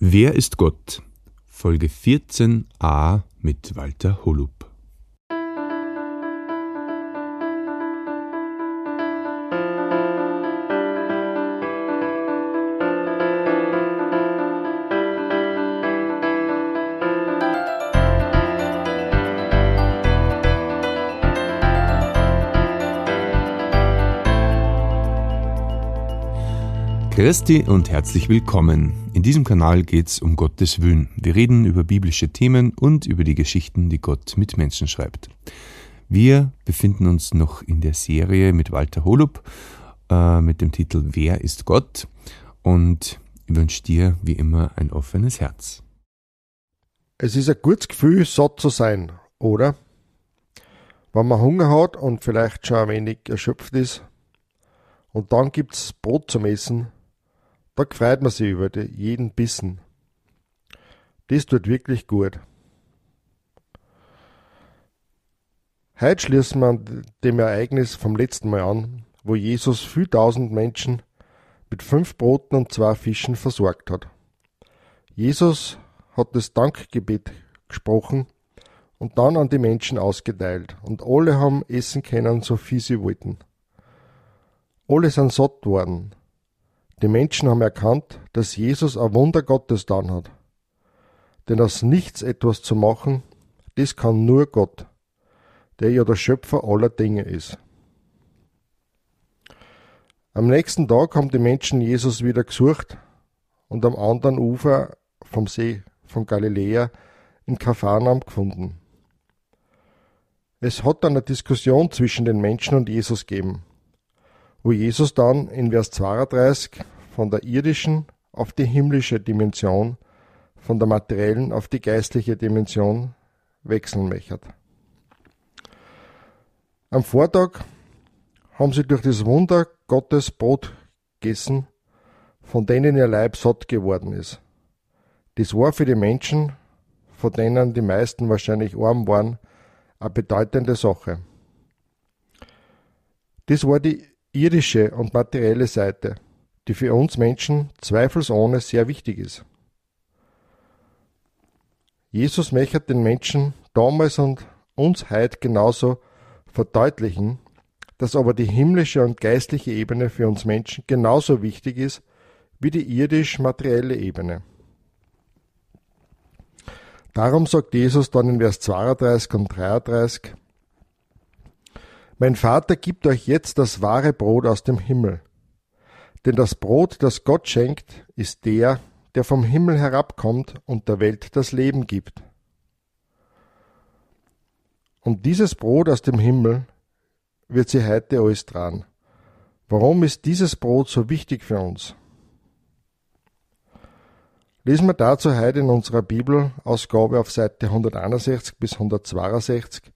Wer ist Gott? Folge 14a mit Walter Holub. Christi und herzlich willkommen. In diesem Kanal geht es um Gottes Willen. Wir reden über biblische Themen und über die Geschichten, die Gott mit Menschen schreibt. Wir befinden uns noch in der Serie mit Walter Holub äh, mit dem Titel Wer ist Gott? Und ich wünsche dir wie immer ein offenes Herz. Es ist ein gutes Gefühl, satt zu sein, oder? Wenn man Hunger hat und vielleicht schon ein wenig erschöpft ist, und dann gibt's Brot zum Essen, da freut man sich über jeden Bissen. Das tut wirklich gut. Heute schließen wir an dem Ereignis vom letzten Mal an, wo Jesus viel tausend Menschen mit fünf Broten und zwei Fischen versorgt hat. Jesus hat das Dankgebet gesprochen und dann an die Menschen ausgeteilt, und alle haben essen können, so viel sie wollten. Alle sind satt worden, die Menschen haben erkannt, dass Jesus ein Wunder Gottes getan hat. Denn aus nichts etwas zu machen, das kann nur Gott, der ja der Schöpfer aller Dinge ist. Am nächsten Tag haben die Menschen Jesus wieder gesucht und am anderen Ufer vom See von Galiläa in Kapharnaum gefunden. Es hat eine Diskussion zwischen den Menschen und Jesus gegeben wo Jesus dann in Vers 32 von der irdischen auf die himmlische Dimension, von der materiellen auf die geistliche Dimension wechseln möchte. Am Vortag haben sie durch das Wunder Gottes Brot gegessen, von denen ihr Leib satt geworden ist. Das war für die Menschen, von denen die meisten wahrscheinlich arm waren, eine bedeutende Sache. Das war die irdische und materielle Seite, die für uns Menschen zweifelsohne sehr wichtig ist. Jesus möchte den Menschen damals und uns heute genauso verdeutlichen, dass aber die himmlische und geistliche Ebene für uns Menschen genauso wichtig ist wie die irdisch-materielle Ebene. Darum sagt Jesus dann in Vers 32 und 33, mein Vater gibt euch jetzt das wahre Brot aus dem Himmel. Denn das Brot, das Gott schenkt, ist der, der vom Himmel herabkommt und der Welt das Leben gibt. Und dieses Brot aus dem Himmel wird sie heute alles dran. Warum ist dieses Brot so wichtig für uns? Lesen wir dazu heute in unserer Bibelausgabe auf Seite 161 bis 162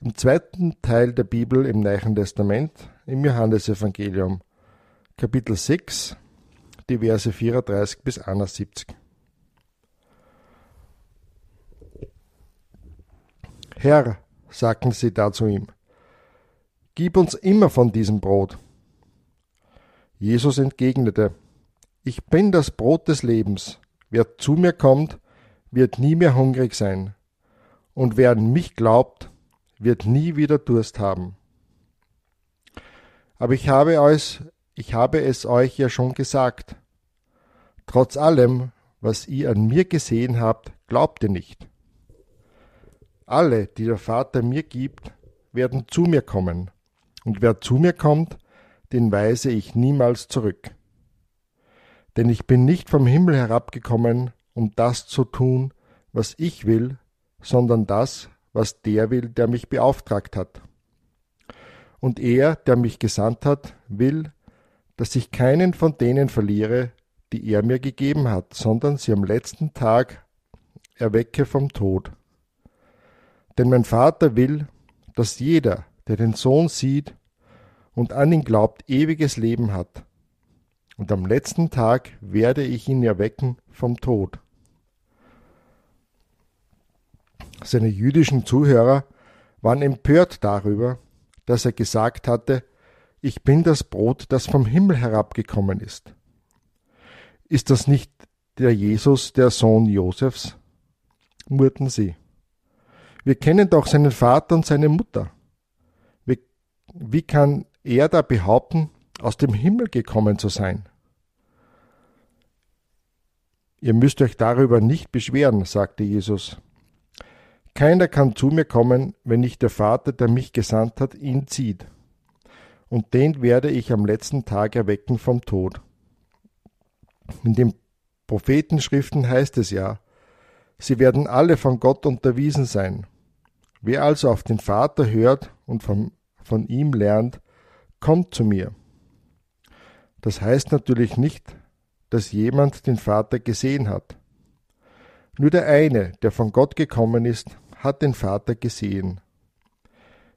im zweiten Teil der Bibel im Neuen Testament, im Johannesevangelium, Kapitel 6, die Verse 34 bis 71. Herr, sagten sie da zu ihm, gib uns immer von diesem Brot. Jesus entgegnete, ich bin das Brot des Lebens. Wer zu mir kommt, wird nie mehr hungrig sein. Und wer an mich glaubt, wird nie wieder Durst haben. Aber ich habe es, ich habe es euch ja schon gesagt. Trotz allem, was ihr an mir gesehen habt, glaubt ihr nicht. Alle, die der Vater mir gibt, werden zu mir kommen, und wer zu mir kommt, den weise ich niemals zurück. Denn ich bin nicht vom Himmel herabgekommen, um das zu tun, was ich will, sondern das, was der will, der mich beauftragt hat. Und er, der mich gesandt hat, will, dass ich keinen von denen verliere, die er mir gegeben hat, sondern sie am letzten Tag erwecke vom Tod. Denn mein Vater will, dass jeder, der den Sohn sieht und an ihn glaubt, ewiges Leben hat. Und am letzten Tag werde ich ihn erwecken vom Tod. Seine jüdischen Zuhörer waren empört darüber, dass er gesagt hatte, ich bin das Brot, das vom Himmel herabgekommen ist. Ist das nicht der Jesus der Sohn Josefs? murrten sie. Wir kennen doch seinen Vater und seine Mutter. Wie, wie kann er da behaupten, aus dem Himmel gekommen zu sein? Ihr müsst euch darüber nicht beschweren, sagte Jesus. Keiner kann zu mir kommen, wenn nicht der Vater, der mich gesandt hat, ihn zieht. Und den werde ich am letzten Tag erwecken vom Tod. In den Prophetenschriften heißt es ja, sie werden alle von Gott unterwiesen sein. Wer also auf den Vater hört und von, von ihm lernt, kommt zu mir. Das heißt natürlich nicht, dass jemand den Vater gesehen hat. Nur der eine, der von Gott gekommen ist, hat den Vater gesehen.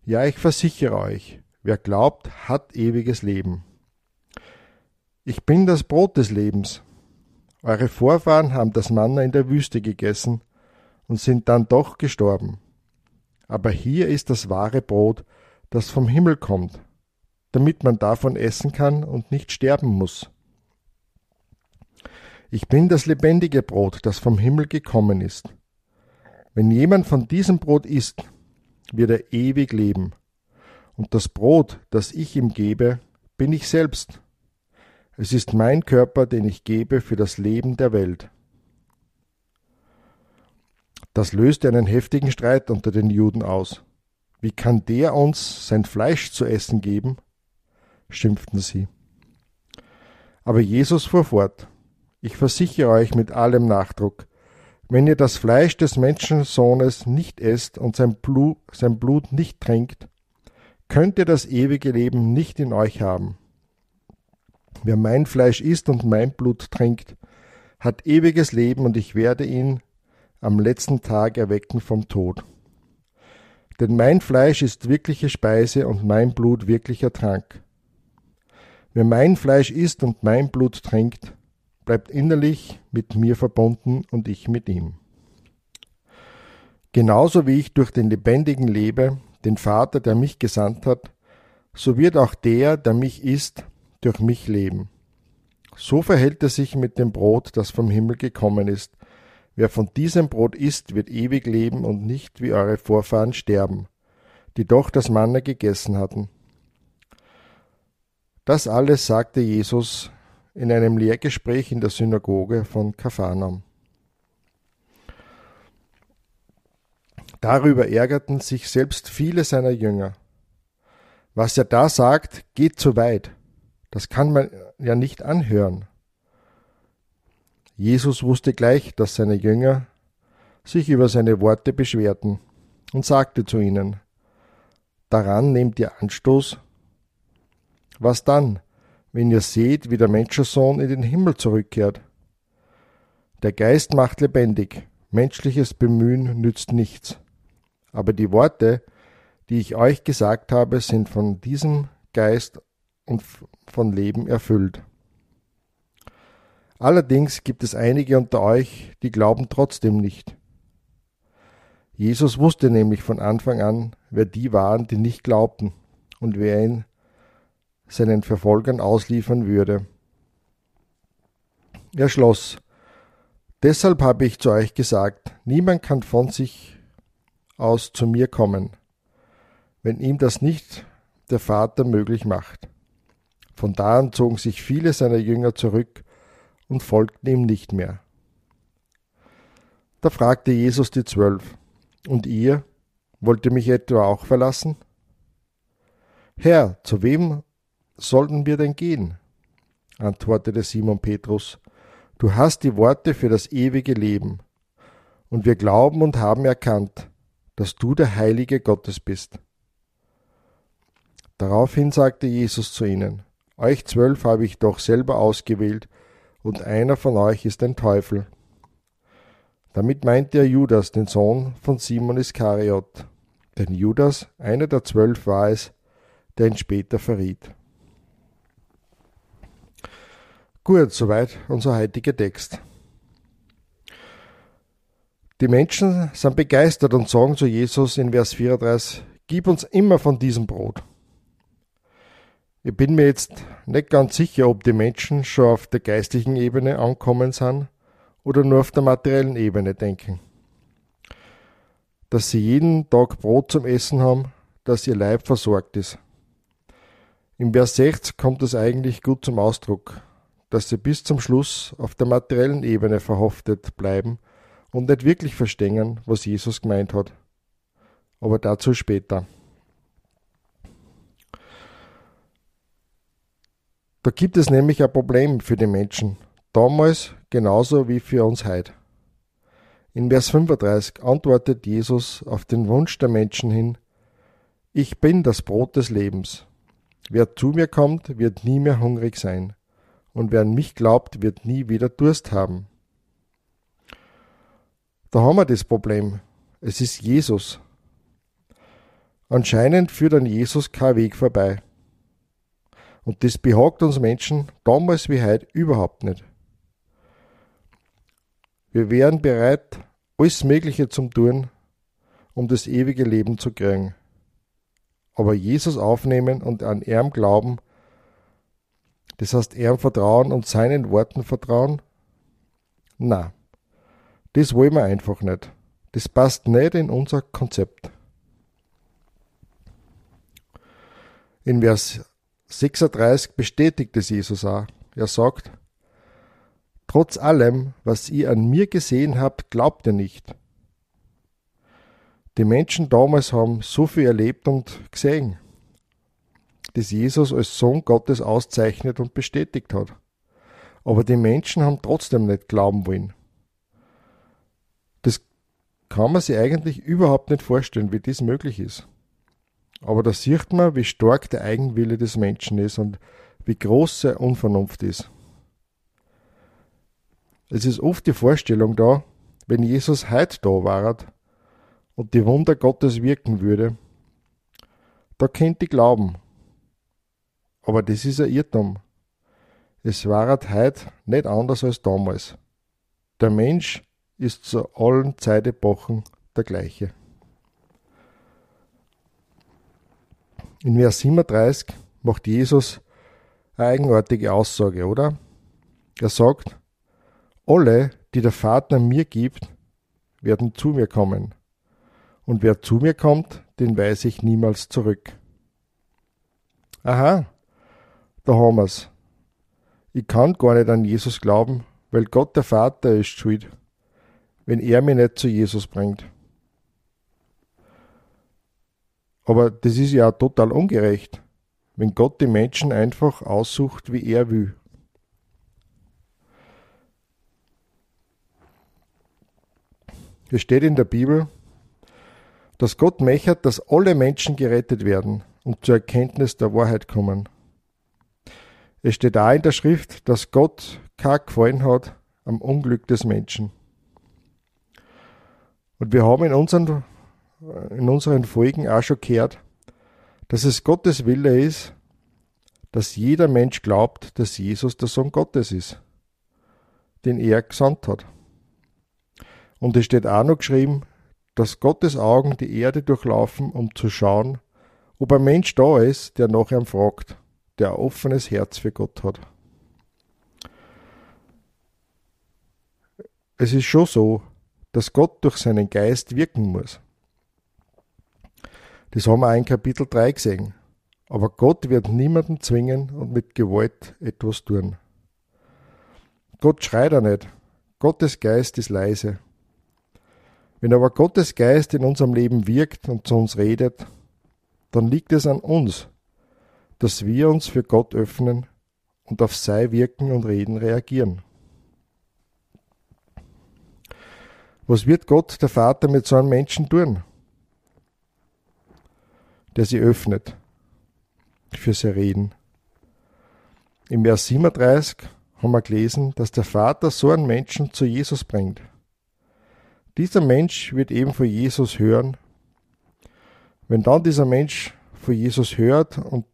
Ja, ich versichere euch, wer glaubt, hat ewiges Leben. Ich bin das Brot des Lebens. Eure Vorfahren haben das Manna in der Wüste gegessen und sind dann doch gestorben. Aber hier ist das wahre Brot, das vom Himmel kommt, damit man davon essen kann und nicht sterben muss. Ich bin das lebendige Brot, das vom Himmel gekommen ist. Wenn jemand von diesem Brot isst, wird er ewig leben. Und das Brot, das ich ihm gebe, bin ich selbst. Es ist mein Körper, den ich gebe für das Leben der Welt. Das löste einen heftigen Streit unter den Juden aus. Wie kann der uns sein Fleisch zu essen geben? schimpften sie. Aber Jesus fuhr fort. Ich versichere euch mit allem Nachdruck, wenn ihr das Fleisch des Menschensohnes nicht esst und sein Blut, sein Blut nicht trinkt, könnt ihr das ewige Leben nicht in euch haben. Wer mein Fleisch isst und mein Blut trinkt, hat ewiges Leben und ich werde ihn am letzten Tag erwecken vom Tod. Denn mein Fleisch ist wirkliche Speise und mein Blut wirklicher Trank. Wer mein Fleisch isst und mein Blut trinkt, bleibt innerlich mit mir verbunden und ich mit ihm. Genauso wie ich durch den Lebendigen lebe, den Vater, der mich gesandt hat, so wird auch der, der mich isst, durch mich leben. So verhält er sich mit dem Brot, das vom Himmel gekommen ist. Wer von diesem Brot isst, wird ewig leben und nicht wie eure Vorfahren sterben, die doch das Manna gegessen hatten. Das alles sagte Jesus in einem Lehrgespräch in der Synagoge von Kapharnaum. Darüber ärgerten sich selbst viele seiner Jünger. Was er da sagt, geht zu weit. Das kann man ja nicht anhören. Jesus wusste gleich, dass seine Jünger sich über seine Worte beschwerten und sagte zu ihnen, Daran nehmt ihr Anstoß? Was dann? Wenn ihr seht, wie der Menschensohn in den Himmel zurückkehrt. Der Geist macht lebendig, menschliches Bemühen nützt nichts. Aber die Worte, die ich euch gesagt habe, sind von diesem Geist und von Leben erfüllt. Allerdings gibt es einige unter euch, die glauben trotzdem nicht. Jesus wusste nämlich von Anfang an, wer die waren, die nicht glaubten und wer ihn seinen Verfolgern ausliefern würde. Er schloss, Deshalb habe ich zu euch gesagt, niemand kann von sich aus zu mir kommen, wenn ihm das nicht der Vater möglich macht. Von da an zogen sich viele seiner Jünger zurück und folgten ihm nicht mehr. Da fragte Jesus die Zwölf, Und ihr, wollt ihr mich etwa auch verlassen? Herr, zu wem sollten wir denn gehen? antwortete Simon Petrus. Du hast die Worte für das ewige Leben. Und wir glauben und haben erkannt, dass du der Heilige Gottes bist. Daraufhin sagte Jesus zu ihnen, Euch zwölf habe ich doch selber ausgewählt, und einer von euch ist ein Teufel. Damit meinte er Judas, den Sohn von Simon Iskariot. Denn Judas, einer der zwölf, war es, der ihn später verriet. Gut, soweit unser heutiger Text. Die Menschen sind begeistert und sagen zu Jesus in Vers 34, Gib uns immer von diesem Brot. Ich bin mir jetzt nicht ganz sicher, ob die Menschen schon auf der geistlichen Ebene ankommen sind oder nur auf der materiellen Ebene denken. Dass sie jeden Tag Brot zum Essen haben, dass ihr Leib versorgt ist. Im Vers 60 kommt es eigentlich gut zum Ausdruck, dass sie bis zum Schluss auf der materiellen Ebene verhaftet bleiben und nicht wirklich verstehen, was Jesus gemeint hat. Aber dazu später. Da gibt es nämlich ein Problem für die Menschen, damals genauso wie für uns heute. In Vers 35 antwortet Jesus auf den Wunsch der Menschen hin, Ich bin das Brot des Lebens. Wer zu mir kommt, wird nie mehr hungrig sein, und wer an mich glaubt, wird nie wieder Durst haben. Da haben wir das Problem. Es ist Jesus. Anscheinend führt an Jesus kein Weg vorbei. Und das behagt uns Menschen damals wie heute überhaupt nicht. Wir wären bereit, alles Mögliche zum tun, um das ewige Leben zu kriegen aber Jesus aufnehmen und an ihm glauben, das heißt ihm vertrauen und seinen Worten vertrauen? Na, das wollen wir einfach nicht. Das passt nicht in unser Konzept. In Vers 36 bestätigt es Jesus auch. Er sagt, Trotz allem, was ihr an mir gesehen habt, glaubt ihr nicht. Die Menschen damals haben so viel erlebt und gesehen, das Jesus als Sohn Gottes auszeichnet und bestätigt hat. Aber die Menschen haben trotzdem nicht glauben wollen. Das kann man sich eigentlich überhaupt nicht vorstellen, wie das möglich ist. Aber da sieht man, wie stark der Eigenwille des Menschen ist und wie groß seine Unvernunft ist. Es ist oft die Vorstellung da, wenn Jesus heute da war, und die Wunder Gottes wirken würde, da könnt ihr glauben. Aber das ist ein Irrtum. Es war heute nicht anders als damals. Der Mensch ist zu allen Zeitepochen der gleiche. In Vers 37 macht Jesus eine eigenartige Aussage, oder? Er sagt, alle, die der Vater mir gibt, werden zu mir kommen und wer zu mir kommt, den weise ich niemals zurück. Aha, da haben wir's. Ich kann gar nicht an Jesus glauben, weil Gott der Vater ist schuld, wenn er mich nicht zu Jesus bringt. Aber das ist ja total ungerecht, wenn Gott die Menschen einfach aussucht, wie er will. Es steht in der Bibel, dass Gott möchte, dass alle Menschen gerettet werden und zur Erkenntnis der Wahrheit kommen. Es steht auch in der Schrift, dass Gott kein Gefallen hat am Unglück des Menschen. Und wir haben in unseren, in unseren Folgen auch schon gehört, dass es Gottes Wille ist, dass jeder Mensch glaubt, dass Jesus der Sohn Gottes ist, den er gesandt hat. Und es steht auch noch geschrieben, dass Gottes Augen die Erde durchlaufen, um zu schauen, ob ein Mensch da ist, der nach ihm fragt, der ein offenes Herz für Gott hat. Es ist schon so, dass Gott durch seinen Geist wirken muss. Das haben wir auch in Kapitel 3 gesehen. Aber Gott wird niemanden zwingen und mit Gewalt etwas tun. Gott schreit er nicht. Gottes Geist ist leise. Wenn aber Gottes Geist in unserem Leben wirkt und zu uns redet, dann liegt es an uns, dass wir uns für Gott öffnen und auf sein Wirken und Reden reagieren. Was wird Gott, der Vater, mit so einem Menschen tun, der sie öffnet für sein Reden? Im Vers 37 haben wir gelesen, dass der Vater so einen Menschen zu Jesus bringt. Dieser Mensch wird eben von Jesus hören. Wenn dann dieser Mensch von Jesus hört und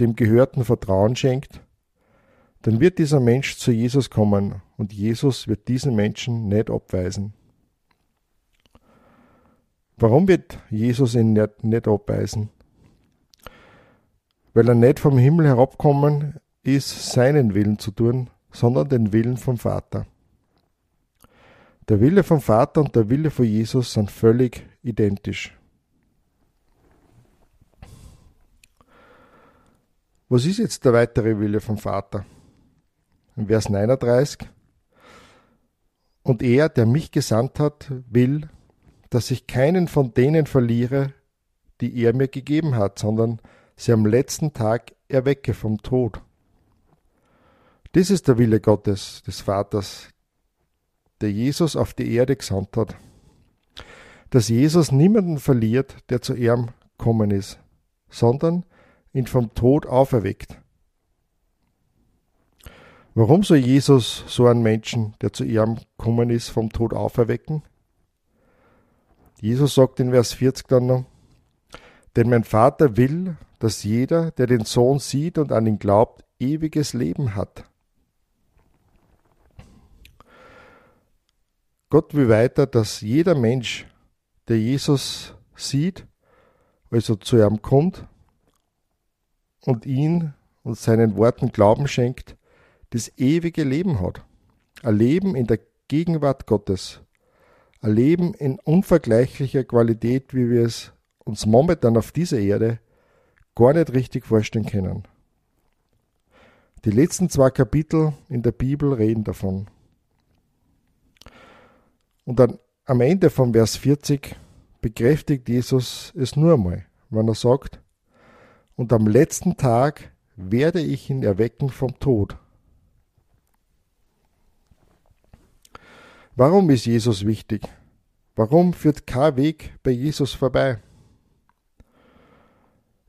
dem Gehörten Vertrauen schenkt, dann wird dieser Mensch zu Jesus kommen und Jesus wird diesen Menschen nicht abweisen. Warum wird Jesus ihn nicht, nicht abweisen? Weil er nicht vom Himmel herabkommen ist, seinen Willen zu tun, sondern den Willen vom Vater. Der Wille vom Vater und der Wille von Jesus sind völlig identisch. Was ist jetzt der weitere Wille vom Vater? In Vers 39. Und er, der mich gesandt hat, will, dass ich keinen von denen verliere, die er mir gegeben hat, sondern sie am letzten Tag erwecke vom Tod. Das ist der Wille Gottes, des Vaters, der Jesus auf die Erde gesandt hat. Dass Jesus niemanden verliert, der zu ihm kommen ist, sondern ihn vom Tod auferweckt. Warum soll Jesus so einen Menschen, der zu ihm gekommen ist, vom Tod auferwecken? Jesus sagt in Vers 40 dann noch, denn mein Vater will, dass jeder, der den Sohn sieht und an ihn glaubt, ewiges Leben hat. Gott will weiter, dass jeder Mensch, der Jesus sieht, also zu ihm kommt und ihn und seinen Worten Glauben schenkt, das ewige Leben hat. Ein Leben in der Gegenwart Gottes. Ein Leben in unvergleichlicher Qualität, wie wir es uns momentan auf dieser Erde gar nicht richtig vorstellen können. Die letzten zwei Kapitel in der Bibel reden davon. Und dann am Ende von Vers 40 bekräftigt Jesus es nur einmal, wenn er sagt, und am letzten Tag werde ich ihn erwecken vom Tod. Warum ist Jesus wichtig? Warum führt kein Weg bei Jesus vorbei?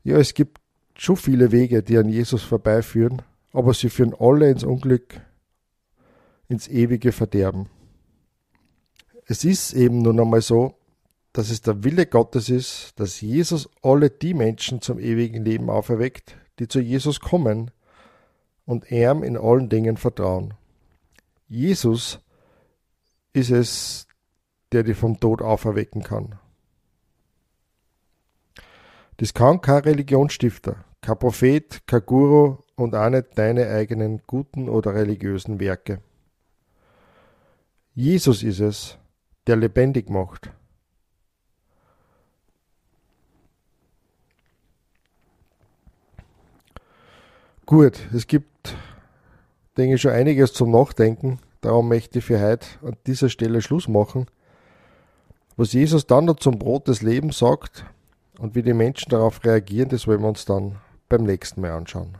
Ja, es gibt schon viele Wege, die an Jesus vorbeiführen, aber sie führen alle ins Unglück, ins ewige Verderben. Es ist eben nun einmal so, dass es der Wille Gottes ist, dass Jesus alle die Menschen zum ewigen Leben auferweckt, die zu Jesus kommen und ihm in allen Dingen vertrauen. Jesus ist es, der die vom Tod auferwecken kann. Das kann kein Religionsstifter, kein Prophet, kein Guru und auch nicht deine eigenen guten oder religiösen Werke. Jesus ist es, der lebendig macht. Gut, es gibt, denke ich, schon einiges zum Nachdenken. Darum möchte ich für heute an dieser Stelle Schluss machen. Was Jesus dann noch zum Brot des Lebens sagt und wie die Menschen darauf reagieren, das wollen wir uns dann beim nächsten Mal anschauen.